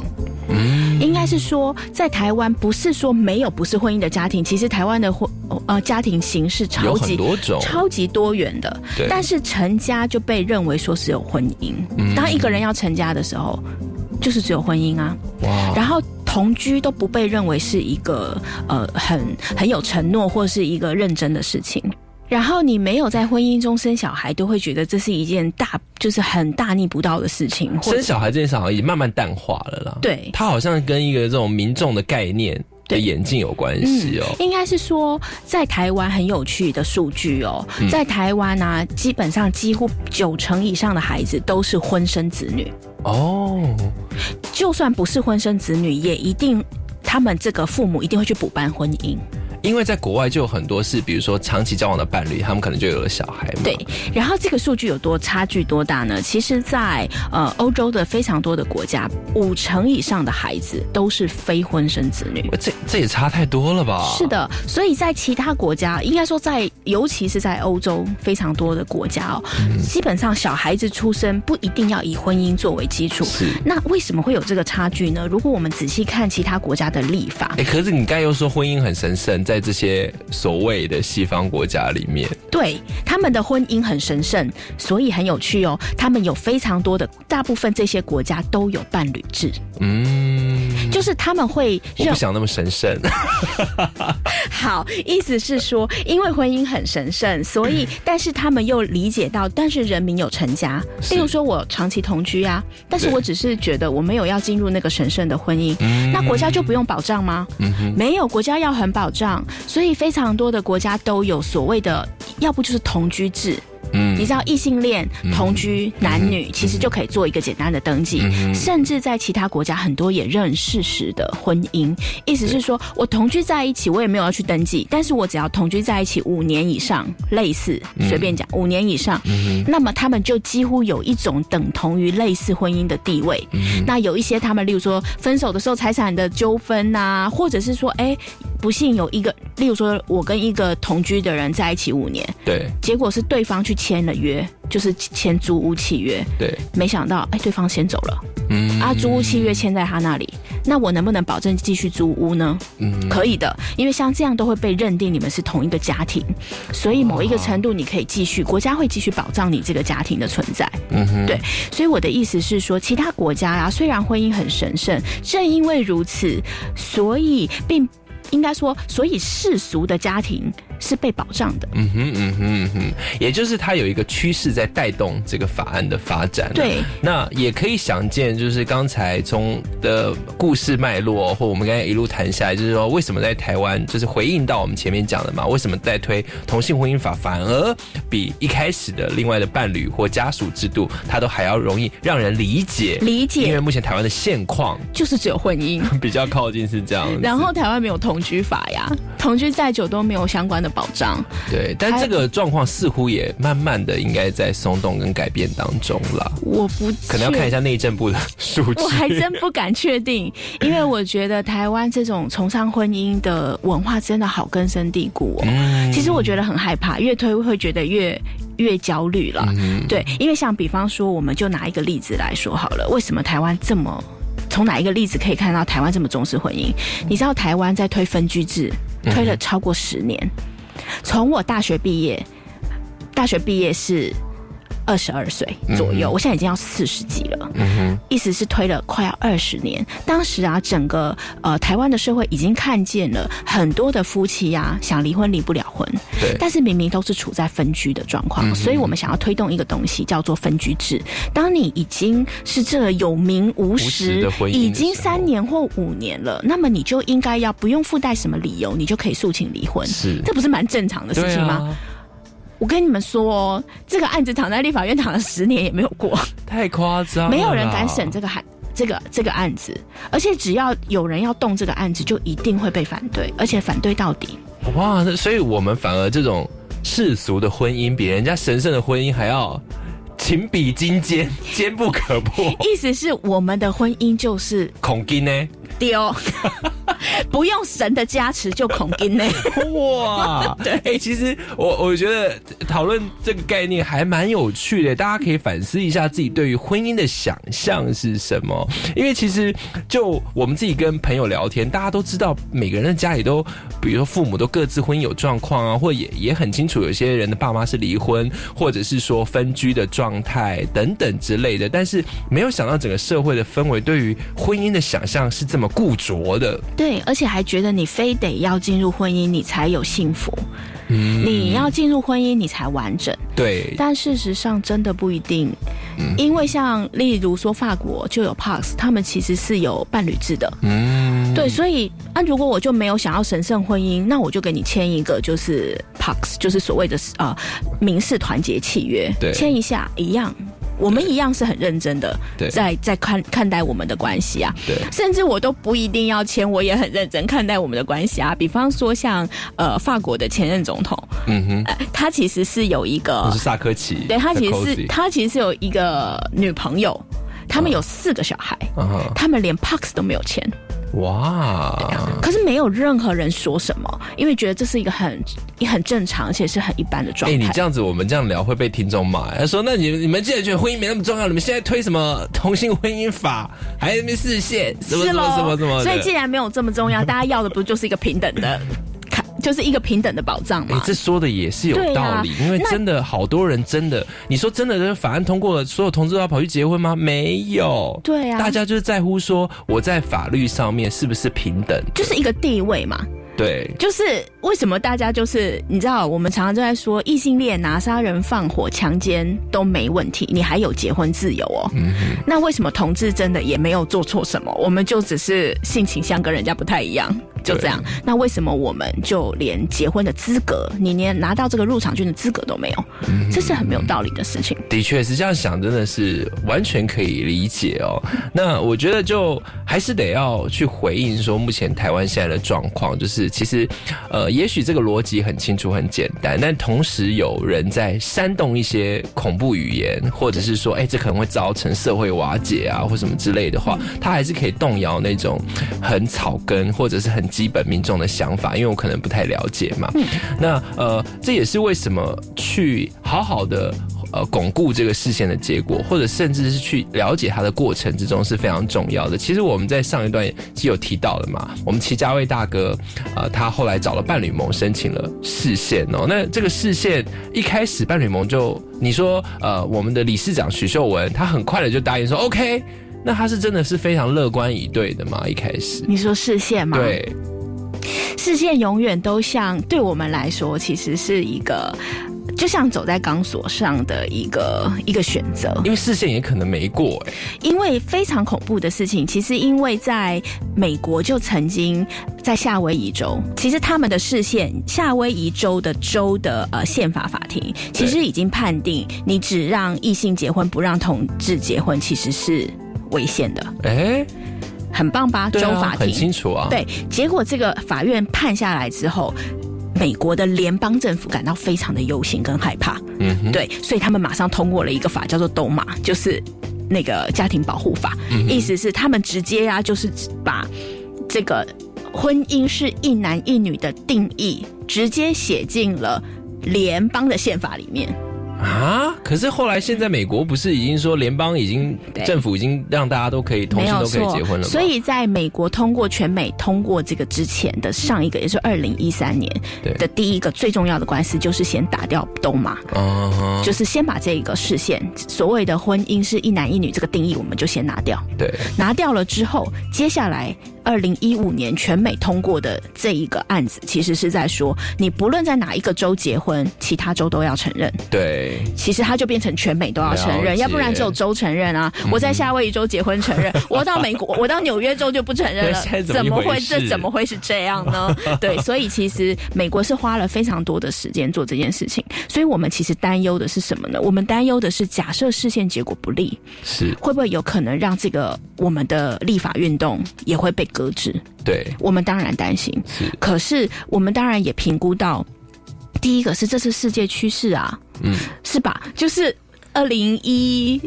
嗯，是说，在台湾不是说没有不是婚姻的家庭，其实台湾的婚呃家庭形式超级多种，超级多元的对，但是成家就被认为说是有婚姻。嗯当一个人要成家的时候，就是只有婚姻啊。哇，然后同居都不被认为是一个呃很很有承诺或是一个认真的事情。然后你没有在婚姻中生小孩，都会觉得这是一件大就是很大逆不道的事情。生小孩这件事好像已经慢慢淡化了啦。对它好像跟一个这种民众的概念的对眼镜有关系哦。应该是说，在台湾很有趣的数据哦，嗯在台湾啊，基本上几乎九成以上的孩子都是婚生子女，哦，就算不是婚生子女，也一定他们这个父母一定会去补办婚姻。因为在国外就有很多是，比如说长期交往的伴侣，他们可能就有了小孩嘛。对，然后这个数据有多差距多大呢？其实在，呃欧洲的非常多的国家，五成以上的孩子都是非婚生子女。这这也差太多了吧？是，的，所以在其他国家，应该说在，尤其是在欧洲非常多的国家哦，嗯基本上小孩子出生不一定要以婚姻作为基础。是。那为什么会有这个差距呢？如果我们仔细看其他国家的立法哎、，可是你刚才又说婚姻很神圣，在这些所谓的西方国家里面，对他们的婚姻很神圣，所以很有趣哦。他们有非常多的，大部分这些国家都有伴侣制，嗯，就是他们会认我不想那么神圣。[LAUGHS] [LAUGHS] 好，意思是说，因为婚姻很神圣，所以 [LAUGHS] 但是他们又理解到，但是人民有成家，是。例如说我长期同居啊，但是我只是觉得我没有要进入那个神圣的婚姻，那国家就不用保障吗？嗯，没有，国家要很保障，所以非常多的国家都有所谓的，要不就是同居制。嗯。你知道异性恋同居男女其实就可以做一个简单的登记，嗯甚至在其他国家很多也认事实的婚姻，意思是说我同居在一起，我也没有要去登记，但是我只要同居在一起五年以上，类似嗯。随便讲五年以上，那么他们就几乎有一种等同于类似婚姻的地位。嗯那有一些他们，例如说分手的时候财产的纠纷呐，或者是说，哎，不幸有一个，例如说我跟一个同居的人在一起五年，对。结果是对方去签了约，就是签租屋契约，对，没想到哎，对方先走了，嗯。啊，租屋契约签在他那里，那我能不能保证继续租屋呢？嗯。可以的，因为像这样都会被认定你们是同一个家庭，所以某一个程度你可以继续，国家会继续保障你这个家庭的存在。嗯哼，对，所以我的意思是说，其他国家啊，虽然婚姻很神圣，正因为如此，所以并应该说，所以世俗的家庭是被保障的。嗯哼，嗯哼，嗯哼，也就是它有一个趋势在带动这个法案的发展。对，那也可以想见，就是刚才从的故事脉络，或我们刚才一路谈下来，就是说为什么在台湾，就是回应到我们前面讲的嘛，为什么在推同性婚姻法，反而比一开始的另外的伴侣或家属制度，它都还要容易让人理解。理解因为目前台湾的现况就是只有婚姻，[LAUGHS] 比较靠近是这样，然后台湾没有同居法呀，同居再久都没有相关的保障。对，但这个状况似乎也慢慢的应该在松动跟改变当中了。我不可能要看一下。内政部的数据。我还真不敢确定，因为我觉得台湾这种崇尚婚姻的文化真的好根深蒂固哦。嗯其实我觉得很害怕，越推会觉得越越焦虑了。嗯对，因为像比方说，我们就拿一个例子来说好了，为什么台湾这么？从哪一个例子可以看到台湾这么重视婚姻？你知道台湾在推分居制，推了超过十年。从我大学毕业，大学毕业是二十二岁左右，我现在已经要四十几了。嗯意思是推了快要二十年。当时啊，整个呃台湾的社会已经看见了很多的夫妻啊想离婚离不了婚，但是明明都是处在分居的状况，所以我们想要推动一个东西叫做分居制。当你已经是这个有名无无实已经三年或五年了，那么你就应该要不用附带什么理由，你就可以诉请离婚。是这不是蛮正常的事情吗？啊，我跟你们说哦，这个案子躺在立法院躺了十年也没有过。太夸张了，没有人敢审这个案这个这个案子，而且只要有人要动这个案子，就一定会被反对，而且反对到底。哇！那所以我们反而这种世俗的婚姻，比人家神圣的婚姻还要情比金坚，[LAUGHS] 坚不可破。意思是我们的婚姻就是恐金呢？丢，不 [LAUGHS] 不用神的加持就恐惊呢。哇，[LAUGHS] 对，哎、其实我我觉得讨论这个概念还蛮有趣的，大家可以反思一下自己对于婚姻的想象是什么。因为其实就我们自己跟朋友聊天，大家都知道每个人的家里都，比如说父母都各自婚姻有状况啊，或也也很清楚有些人的爸妈是离婚，或者是说分居的状态等等之类的。但是没有想到整个社会的氛围对于婚姻的想象是这么固着的。对，而且还觉得你非得要进入婚姻，你才有幸福。嗯你要进入婚姻，你才完整。对，但事实上真的不一定，嗯因为像例如说法国就有 Pax，他们其实是有伴侣制的。嗯，对，所以啊，如果我就没有想要神圣婚姻，那我就给你签一个就是 Pax，就是所谓的呃民事团结契约，对签一下一样。我们一样是很认真的，在在看看待我们的关系啊，对。甚至我都不一定要签，我也很认真看待我们的关系啊。比方说像呃法国的前任总统，嗯哼。呃，他其实是有一个我是萨科齐，对他其实是他其实是有一个女朋友，他们有四个小孩，他们连 Pax 都没有签，哇，可是没有任何人说什么，因为觉得这是一个很也很正常，而且是很一般的状态哎、态。你这样子，我们这样聊会被听众骂。他说：“那你你们既然觉得婚姻没那么重要，你们现在推什么同性婚姻法，还在那边视线什么什么什么什么？所以既然没有这么重要，大家要的不就是一个平等的，看就是一个平等的保障哎、吗？这说的也是有道理，因为真的好多人真的，你说真的，这个法案通过了，所有同志都要跑去结婚吗？没有，对啊大家就是在乎说我在法律上面是不是平等，就是一个地位嘛。对，就是为什么大家就是你知道，我们常常都在说异性恋拿杀人、放火、强奸都没问题，你还有结婚自由哦。嗯那为什么同志真的也没有做错什么？我们就只是性倾向跟人家不太一样，就这样。那为什么我们就连结婚的资格，你连拿到这个入场券的资格都没有？这是很没有道理的事情。的确是这样想，真的是完全可以理解哦。那我觉得就还是得要去回应说，目前台湾现在的状况，就是其实呃，也许这个逻辑很清楚、很简单，但同时有人在煽动一些恐怖语言，或者是说，哎，这可能会造成社会瓦解啊，或什么之类的话，它还是可以动摇那种很草根或者是很基本民众的想法，因为我可能不太了解嘛。那呃，这也是为什么去好好的呃巩固这个视线的结果，或者甚至是去了解它的过程之中是非常重要的。其实我们在上一段是有提到的嘛，我们齐家卫大哥呃，他后来找了伴侣盟申请了视线哦。那这个视线一开始伴侣盟就你说呃，我们的理事长徐秀文，他很快的就答应说 OK。那他是真的是非常乐观以对的嘛？一开始，你说视线吗？，对，视线永远都像对我们来说，其实是一个。就像走在钢索上的一个一个选择，因为视线也可能没过哎、因为非常恐怖的事情，其实因为在美国就曾经在夏威夷州，其实他们的视线，夏威夷州的州的呃宪法法庭，其实已经判定你只让异性结婚，不让同志结婚，其实是违宪的，哎、很棒吧？对啊，州法庭很清楚啊。对，结果这个法院判下来之后。美国的联邦政府感到非常的忧心跟害怕，嗯哼，对，所以他们马上通过了一个法，叫做“斗马”，就是那个家庭保护法，嗯意思是他们直接啊，就是把这个婚姻是一男一女的定义，直接写进了联邦的宪法里面。啊，可是后来现在美国不是已经说联邦已经政府已经让大家都可以同没有性都可以错结婚了吗？所以在美国通过全美通过这个之前的上一个，也是二零一三年的第一个最重要的官司，就是先打掉斗马。嗯哼，就是先把这个视线，所谓的婚姻是一男一女这个定义，我们就先拿掉。对，拿掉了之后，接下来二零一五年全美通过的这一个案子，其实是在说，你不论在哪一个州结婚，其他州都要承认。对，其实它就变成全美都要承认，要不然只有州承认啊。我在夏威夷州结婚承认，[LAUGHS] 我到美国，我到纽约州就不承认了，[LAUGHS] 怎么怎么会这怎么会是这样呢？[LAUGHS] 对，所以其实美国是花了非常多的时间做这件事情，所以我们其实担忧的是什么呢？我们担忧的是，假设视线结果不利，是，会不会有可能让这个我们的立法运动也会被搁置？对，我们当然担心，是，可是我们当然也评估到，第一个是这是世界趋势啊，嗯，是吧？就是。二零一，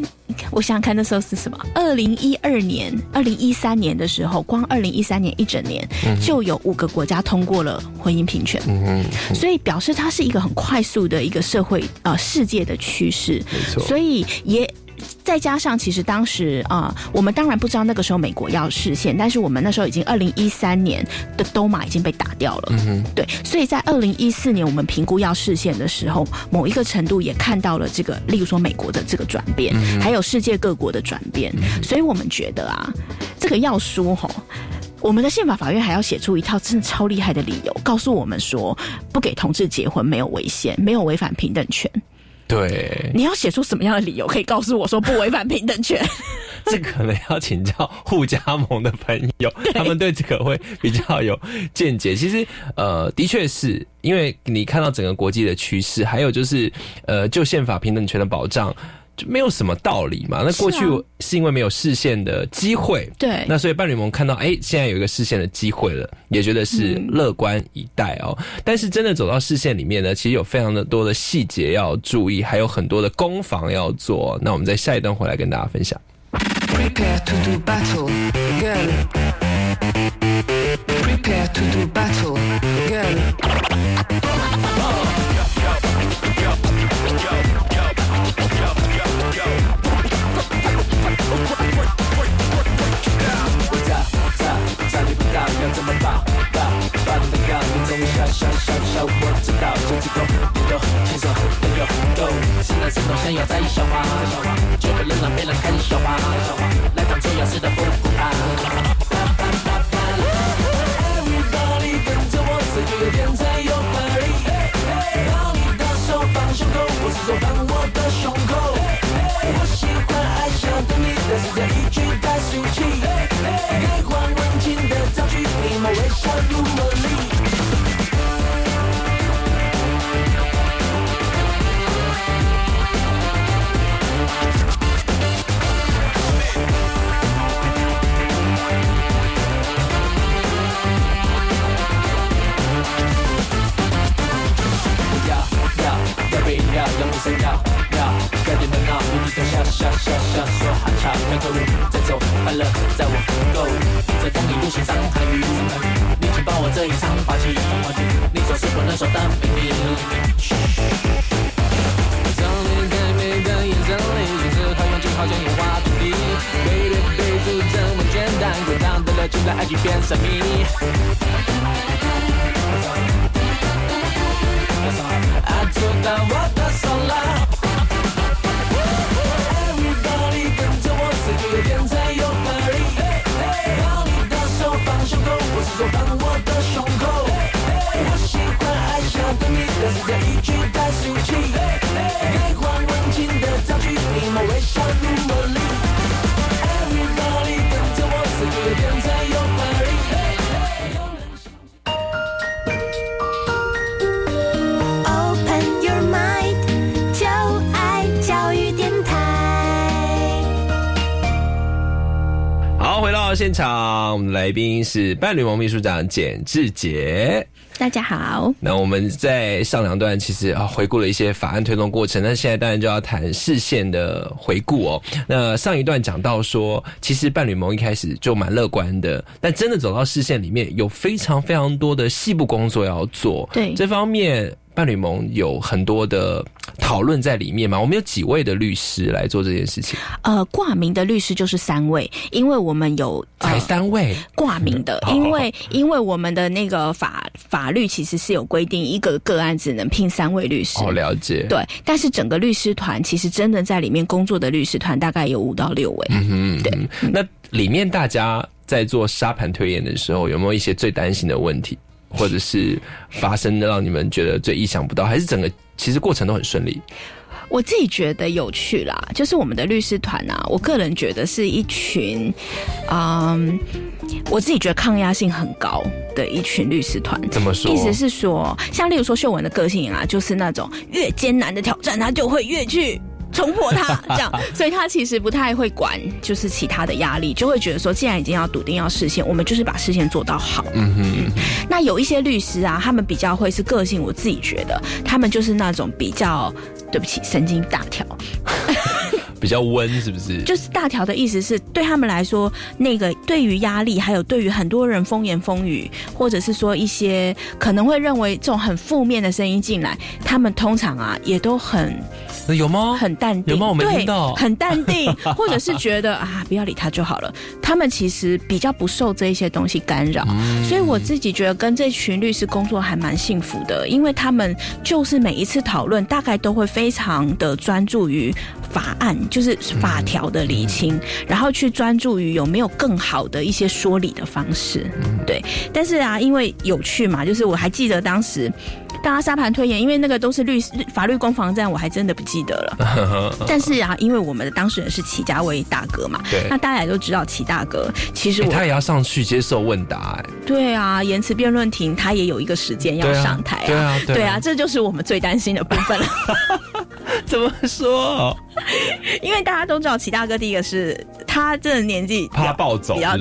我想想看那时候是什么？二零一二年、二零一三年的时候，光二零一三年一整年、就有五个国家通过了婚姻平权。嗯，所以表示它是一个很快速的一个社会呃世界的趋势，没错所以也。再加上，其实当时啊、我们当然不知道那个时候美国要视线，但是我们那时候已经二零一三年的都马已经被打掉了，嗯对，所以在二零一四年我们评估要视线的时候，某一个程度也看到了这个，例如说美国的这个转变，还有世界各国的转变，所以我们觉得啊，这个要说吼。我们的宪法法院还要写出一套真的超厉害的理由，告诉我们说不给同志结婚没有违宪，没有违反平等权。对，你要写出什么样的理由可以告诉我说不违反平等权？[LAUGHS] 这可能要请教互加盟的朋友，他们对这个会比较有见解。其实，呃，的确是因为你看到整个国际的趋势，还有就是，呃，就宪法平等权的保障。就没有什么道理嘛？那过去是因为没有视线的机会，对那所以伴侣盟看到，哎、现在有一个视线的机会了，也觉得是乐观以待哦。但是真的走到视线里面呢，其实有非常的多的细节要注意，还有很多的攻防要做。那我们在下一段回来跟大家分享。Prepare to do battle, girl. Prepare to do battle, girl. 笑笑笑，我知道，就知道，知道，轻松，能够够。虽然知道想要再笑话？绝不能让别人看笑话。来场最原始的疯狂。Everybody 跟着我，我我的。我喜欢爱笑的你，但是这一句俗气。温情的造句，你们微笑如梦里。从你暧昧的眼神里，心思和用尽好像烟花土地。背对背走这么简单，滚烫的热情让爱情变神秘。啊，走到我口，现场，我们的来宾是伴侣盟秘书长简志杰。大家好，那我们在上两段其实啊回顾了一些法案推动过程，那现在当然就要谈视线的回顾哦。那上一段讲到说，其实伴侣盟一开始就蛮乐观的，但真的走到视线里面，有非常非常多的细部工作要做。对这方面。伴侣盟有很多的讨论在里面嘛？我们有几位的律师来做这件事情？呃，挂名的律师就是三位，因为我们有、呃、才三位，挂名的，因为因为我们的那个法法律其实是有规定，一个个案只能聘三位律师。哦，了解。对，但是整个律师团其实真的在里面工作的律师团大概有五到六位。嗯哼，对。那里面大家在做沙盘推演的时候，有没有一些最担心的问题，或者是发生的让你们觉得最意想不到，还是整个其实过程都很顺利？我自己觉得有趣啦，就是我们的律师团啊，我个人觉得是一群，嗯，我自己觉得抗压性很高的一群律师团。怎么说？意思是说，像例如说秀文的个性啊，就是那种越艰难的挑战，他就会越去。冲破它，[LAUGHS] 这样，所以他其实不太会管，就是其他的压力，就会觉得说，既然已经要笃定要实现，我们就是把事情做到好。嗯哼，那有一些律师啊，他们比较会是个性，我自己觉得他们就是那种比较，对不起，神经大条。[LAUGHS] 比较温，是不是？就是大条的意思是对他们来说，那个对于压力，还有对于很多人风言风语，或者是说一些可能会认为这种很负面的声音进来，他们通常啊也都很有吗？很淡定，有吗我没对听到很淡定，[LAUGHS] 或者是觉得啊不要理他就好了。他们其实比较不受这一些东西干扰，嗯所以我自己觉得跟这群律师工作还蛮幸福的，因为他们就是每一次讨论，大概都会非常的专注于法案，就是法条的厘清，然后去专注于有没有更好的一些说理的方式。对，但是啊，因为有趣嘛，就是我还记得当时。大家沙盘推演，因为那个都是律师法律攻防战，我还真的不记得了。[LAUGHS] 但是啊，因为我们的当事人是齐家威大哥嘛，对那大家也都知道齐大哥，其实他也要上去接受问答、哎，对啊，言辞辩论庭他也有一个时间要上台对啊对啊对啊，这就是我们最担心的部分了。[LAUGHS] 怎么说？[LAUGHS] 因为大家都知道齐大哥，第一个是他这个年纪比较怕暴走比较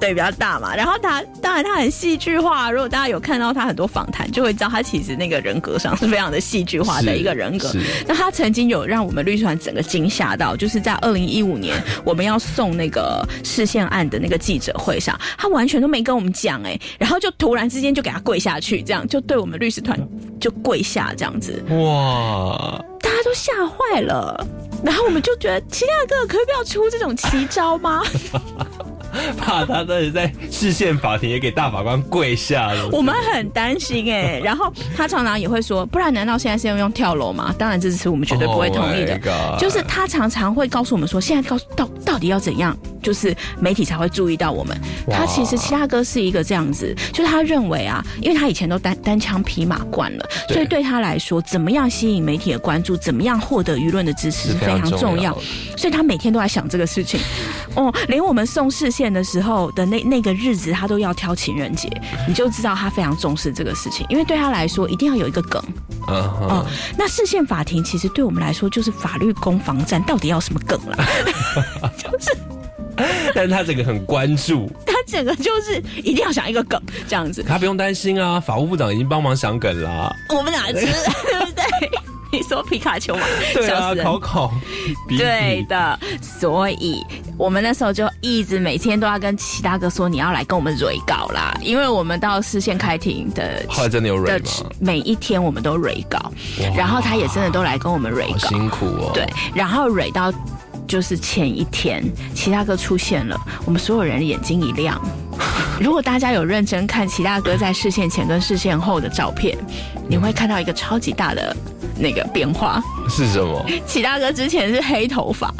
对比较大嘛，然后他当然他很戏剧化，如果大家有看到他很多访谈，就会知道他其实那个人格上是非常的戏剧化的一个人格。那他曾经有让我们律师团整个惊吓到，就是在二零一五年我们要送那个视线案的那个记者会上，他完全都没跟我们讲哎、然后就突然之间就给他跪下去，这样就对我们律师团就跪下这样子。哇，大家都吓坏了。然后我们就觉得齐亚哥可以不要出这种奇招吗？[LAUGHS] [LAUGHS] 怕他真的在视线法庭也给大法官跪下了。我们很担心哎、[LAUGHS] 然后他常常也会说，不然难道现在是要用跳楼吗？当然这是我们绝对不会同意的。Oh 就是他常常会告诉我们说，现在告诉到到底要怎样，就是媒体才会注意到我们。他其实齐大哥是一个这样子，就是他认为啊，因为他以前都单单枪匹马惯了，所以对他来说，怎么样吸引媒体的关注，怎么样获得舆论的支持是非常重重要要。所以他每天都在想这个事情。哦，连我们送视线的时候的那那个日子，他都要挑情人节，你就知道他非常重视这个事情，因为对他来说，一定要有一个梗。嗯哦，，那视线法庭其实对我们来说就是法律攻防战，到底要什么梗啦？[LAUGHS] 但是他整个很关注，他整个就是一定要想一个梗这样子。他不用担心啊，法务部长已经帮忙想梗啦。我们哪知 [LAUGHS] 对不对？你说皮卡丘嘛？[LAUGHS] 对啊考考，比比对的，所以我们那时候就一直每天都要跟齐大哥说你要来跟我们蕊稿啦，因为我们到视线开庭的后来真的有蕊的吗？每一天我们都蕊稿，然后他也真的都来跟我们蕊好稿，辛苦哦。对，然后蕊到就是前一天，齐大哥出现了，我们所有人眼睛一亮。[LAUGHS] 如果大家有认真看齐大哥在视线前跟视线后的照片，你会看到一个超级大的那个变化。是什么？齐大哥之前是黑头发，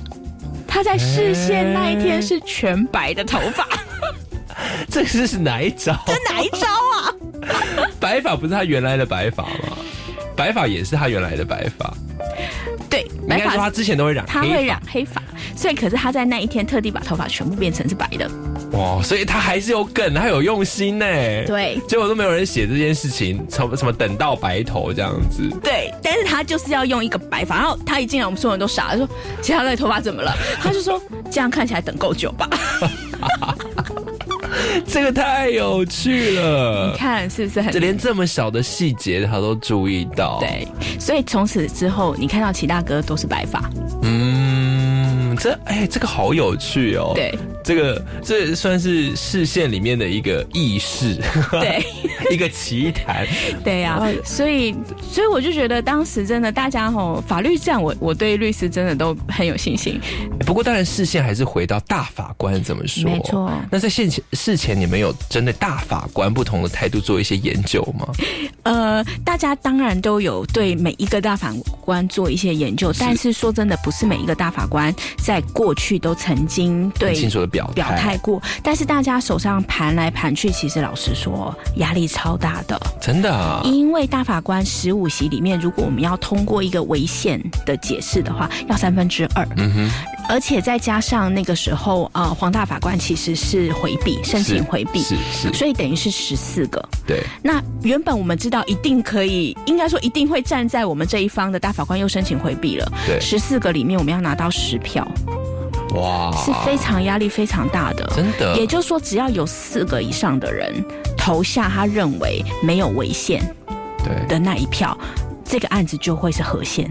他在视线那一天是全白的头发，[LAUGHS] 这是是哪一招？这哪一招啊？[LAUGHS] 白发不是他原来的白发吗？白发也是他原来的白发。对，应该说他之前都会染，他会染黑发，所以可是他在那一天特地把头发全部变成是白的。哇，所以他还是有梗，他有用心呢。对结果都没有人写这件事情，什么什么等到白头这样子。对，但是他就是要用一个白发，然后他一进来，我们所有人都傻了，说其他的头发怎么了？他就说这样看起来等够久吧？[LAUGHS] [LAUGHS] 这个太有趣了你，看是不是很这连这么小的细节他都注意到。，对？所以从此之后，你看到齐大哥都是白发，嗯，这哎，这个好有趣哦。对，这个这算是视线里面的一个意识，对，[LAUGHS] 一个奇谈。[LAUGHS] 对呀、所以所以我就觉得当时真的大家吼法律战，我我对律师真的都很有信心。不过当然，视线还是回到大法官怎么说？没错那在现前事前，你们有针对大法官不同的态度做一些研究吗？[LAUGHS] 呃，大家当然都有对每一个大法官做一些研究，但是说真的，不是每一个大法官在过去都曾经对很清楚的表态表态过。但是大家手上盘来盘去，其实老实说，压力超大的。真的啊，因为大法官十五席里面，如果我们要通过一个违宪的解释的话，要三分之二。嗯哼，而且再加上那个时候，呃，黄大法官其实是回避，申请回避，是是，所以等于是十四个。对，那原本我们知道一定可以，应该说一定会站在我们这一方的大法官又申请回避了。对十四个里面我们要拿到十票，哇，是非常压力非常大的。真的，也就是说，只要有四个以上的人投下他认为没有违宪对，的那一票，这个案子就会是合宪。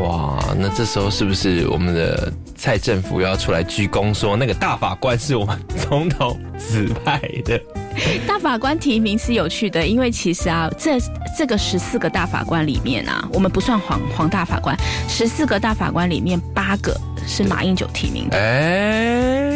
哇，那这时候是不是我们的蔡政府要出来鞠躬，说那个大法官是我们总统指派的？[LAUGHS] 大法官提名是有趣的，因为其实啊，这这个十四个大法官里面啊，我们不算黄黄大法官，十四个大法官里面八个是马英九提名的，哎，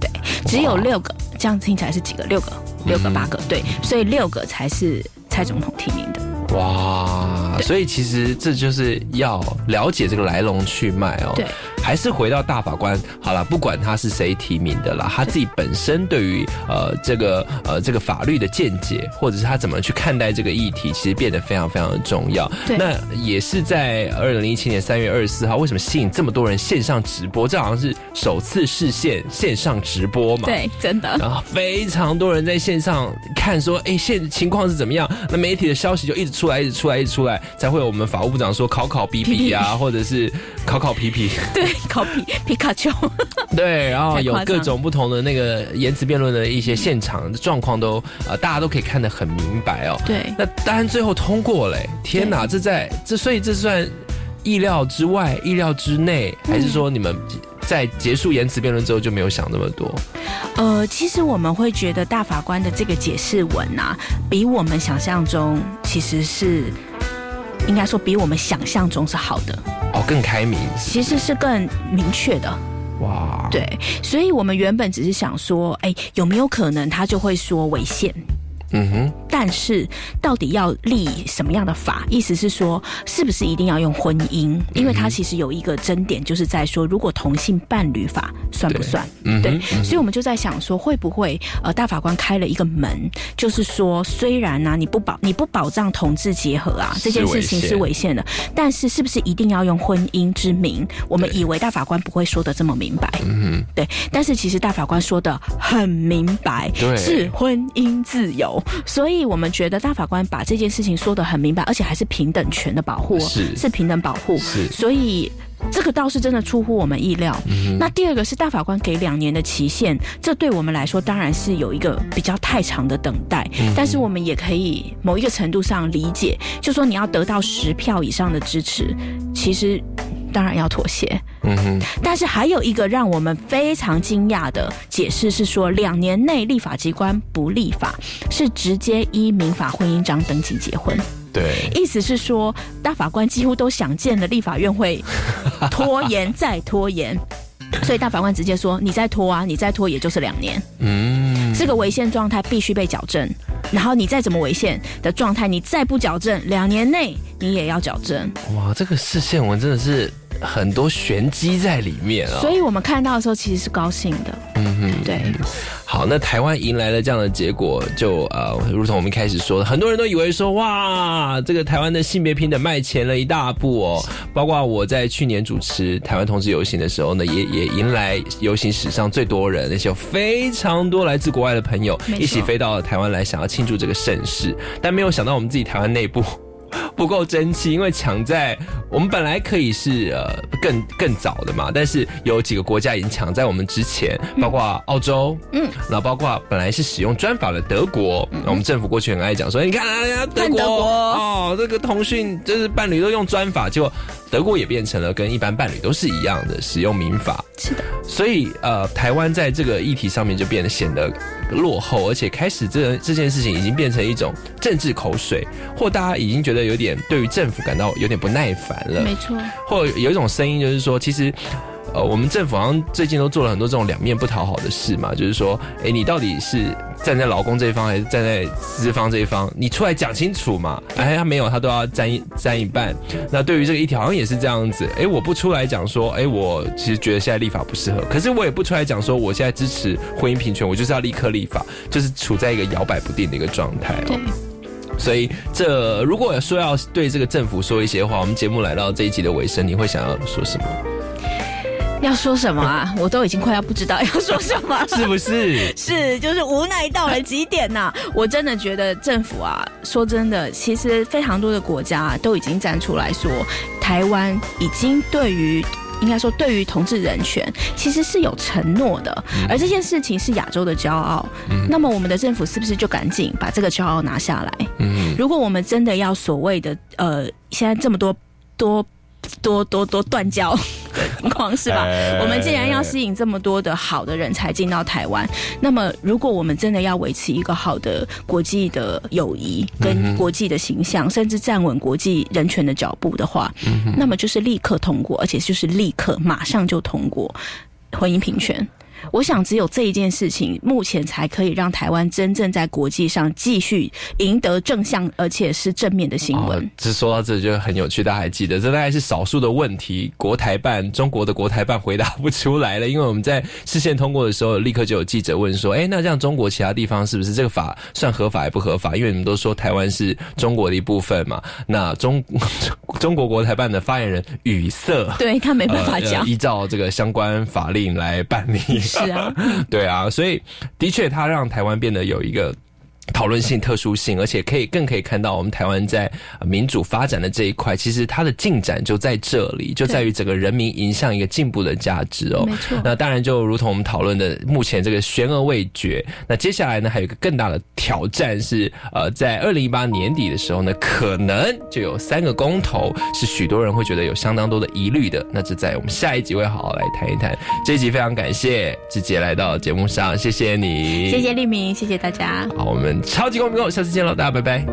对，只有六个，这样听起来是几个？六个，六个，八个，对，所以六个才是蔡总统提名的。哇，所以其实这就是要了解这个来龙去脉哦。对，还是回到大法官好了，不管他是谁提名的啦，他自己本身对于呃这个呃这个法律的见解，或者是他怎么去看待这个议题，其实变得非常非常的重要。对那也是在二零一七年三月二十四号，为什么吸引这么多人线上直播？这好像是首次视线线上直播嘛？。对，真的。然后非常多人在线上看，说，哎，现情况是怎么样？那媒体的消息就一直出来，一直出来，一直出来，才会有我们法务部长说考考比比呀，或者是考考皮皮，[LAUGHS] 对，考皮皮卡丘，对，然后有各种不同的那个言辞辩论的一些现场的状况都，呃，大家都可以看得很明白哦。对。那当然最后通过嘞，天哪，这在这所以这算意料之外、意料之内，还是说你们在结束言辞辩论之后就没有想那么多？呃，其实我们会觉得大法官的这个解释文啊，比我们想象中其实是应该说比我们想象中是好的，哦，更开明其实是更明确的。哇，对，所以我们原本只是想说，哎，有没有可能他就会说违宪？嗯哼。但是到底要立什么样的法？意思是说，是不是一定要用婚姻？因为它其实有一个争点，就是在说，如果同性伴侣法算不算？嗯对。嗯，所以我们就在想说，会不会呃，大法官开了一个门，就是说，虽然呢、你不保你不保障同志结合啊，这件事情是违宪。的，但是是不是一定要用婚姻之名？我们以为大法官不会说的这么明白，嗯对，但是其实大法官说的很明白，对。是婚姻自由，所以我们觉得大法官把这件事情说的很明白，而且还是平等权的保护哦，是平等保护，是所以。这个倒是真的出乎我们意料。嗯那第二个是大法官给两年的期限，这对我们来说当然是有一个比较太长的等待，嗯但是我们也可以某一个程度上理解，就说你要得到十票以上的支持，其实当然要妥协。嗯哼，但是还有一个让我们非常惊讶的解释是说，两年内立法机关不立法，是直接依民法婚姻章登记结婚。对，意思是说，大法官几乎都想见了立法院会拖延再拖延，[LAUGHS] 所以大法官直接说：“你再拖啊，你再拖也就是两年。嗯，这个违宪状态必须被矫正，然后你再怎么违宪的状态，你再不矫正，两年内你也要矫正。哇，这个视线文真的是很多玄机在里面啊、所以我们看到的时候其实是高兴的，嗯哼，对。好，那台湾迎来了这样的结果，就呃，如同我们一开始说的，很多人都以为说，哇，这个台湾的性别平等迈前了一大步哦。包括我在去年主持台湾同志游行的时候呢，也也迎来游行史上最多人，那些有非常多来自国外的朋友一起飞到台湾来，想要庆祝这个盛世。但没有想到我们自己台湾内部。[LAUGHS] 不够争气，因为抢在我们本来可以是呃更更早的嘛，但是有几个国家已经抢在我们之前，包括澳洲，嗯，然后包括本来是使用专法的德国，嗯。我们政府过去很爱讲说，你看啊，德国。哦，这个通讯就是伴侣都用专法，结果德国也变成了跟一般伴侣都是一样的使用民法，是的，所以呃，台湾在这个议题上面就变得显得落后，而且开始这这件事情已经变成一种政治口水，或大家已经觉得有点对于政府感到有点不耐烦了，没错，或有一种声音就是说，其实。呃，我们政府好像最近都做了很多这种两面不讨好的事嘛，就是说，哎，你到底是站在劳工这一方还是站在资方这一方？你出来讲清楚嘛。哎，他没有，他都要占一占一半。那对于这个议题好像也是这样子。哎，我不出来讲说，哎，我其实觉得现在立法不适合，可是我也不出来讲说，我现在支持婚姻平权，我就是要立刻立法，就是处在一个摇摆不定的一个状态哦。所以，这如果说要对这个政府说一些话，我们节目来到这一集的尾声，你会想要说什么？要说什么啊？[LAUGHS] 我都已经快要不知道要说什么了。[LAUGHS] 是不是？[LAUGHS] 是，就是无奈到了极点呐、我真的觉得政府啊，说真的，其实非常多的国家都已经站出来说，台湾已经对于。应该说，对于同志人权，其实是有承诺的，而这件事情是亚洲的骄傲。那么，我们的政府是不是就赶紧把这个骄傲拿下来？嗯，如果我们真的要所谓的呃，现在这么多多多多多断交的情况，[LAUGHS] 是吧？哎我们既然要吸引这么多的好的人才进到台湾，那么如果我们真的要维持一个好的国际的友谊跟国际的形象，甚至站稳国际人权的脚步的话，那么就是立刻通过，而且就是立刻马上就通过婚姻平权。我想，只有这一件事情，目前才可以让台湾真正在国际上继续赢得正向而且是正面的新闻。哦，这说到这就很有趣，大家还记得，这大概是少数的问题，国台办中国的国台办回答不出来了，因为我们在视线通过的时候，立刻就有记者问说，哎，那这样中国其他地方是不是这个法算合法还不合法？因为你们都说台湾是中国的一部分嘛，那中 [LAUGHS] 中国国台办的发言人语塞。对他没办法呃讲，依照这个相关法令来办理。是啊，[LAUGHS] 对啊，所以的确，它让台湾变得有一个。讨论性、特殊性，而且可以更可以看到我们台湾在呃民主发展的这一块，其实它的进展就在这里，就在于整个人民迎向一个进步的价值哦。没错那当然，就如同我们讨论的，目前这个悬而未决。那接下来呢，还有一个更大的挑战是，呃，在二零一八年底的时候呢，可能就有三个公投是许多人会觉得有相当多的疑虑的。那这在我们下一集会好好来谈一谈。这一集非常感谢志杰来到节目上，谢谢你，谢谢立明，谢谢大家。好，我超级光明哦下次见喽大家拜拜。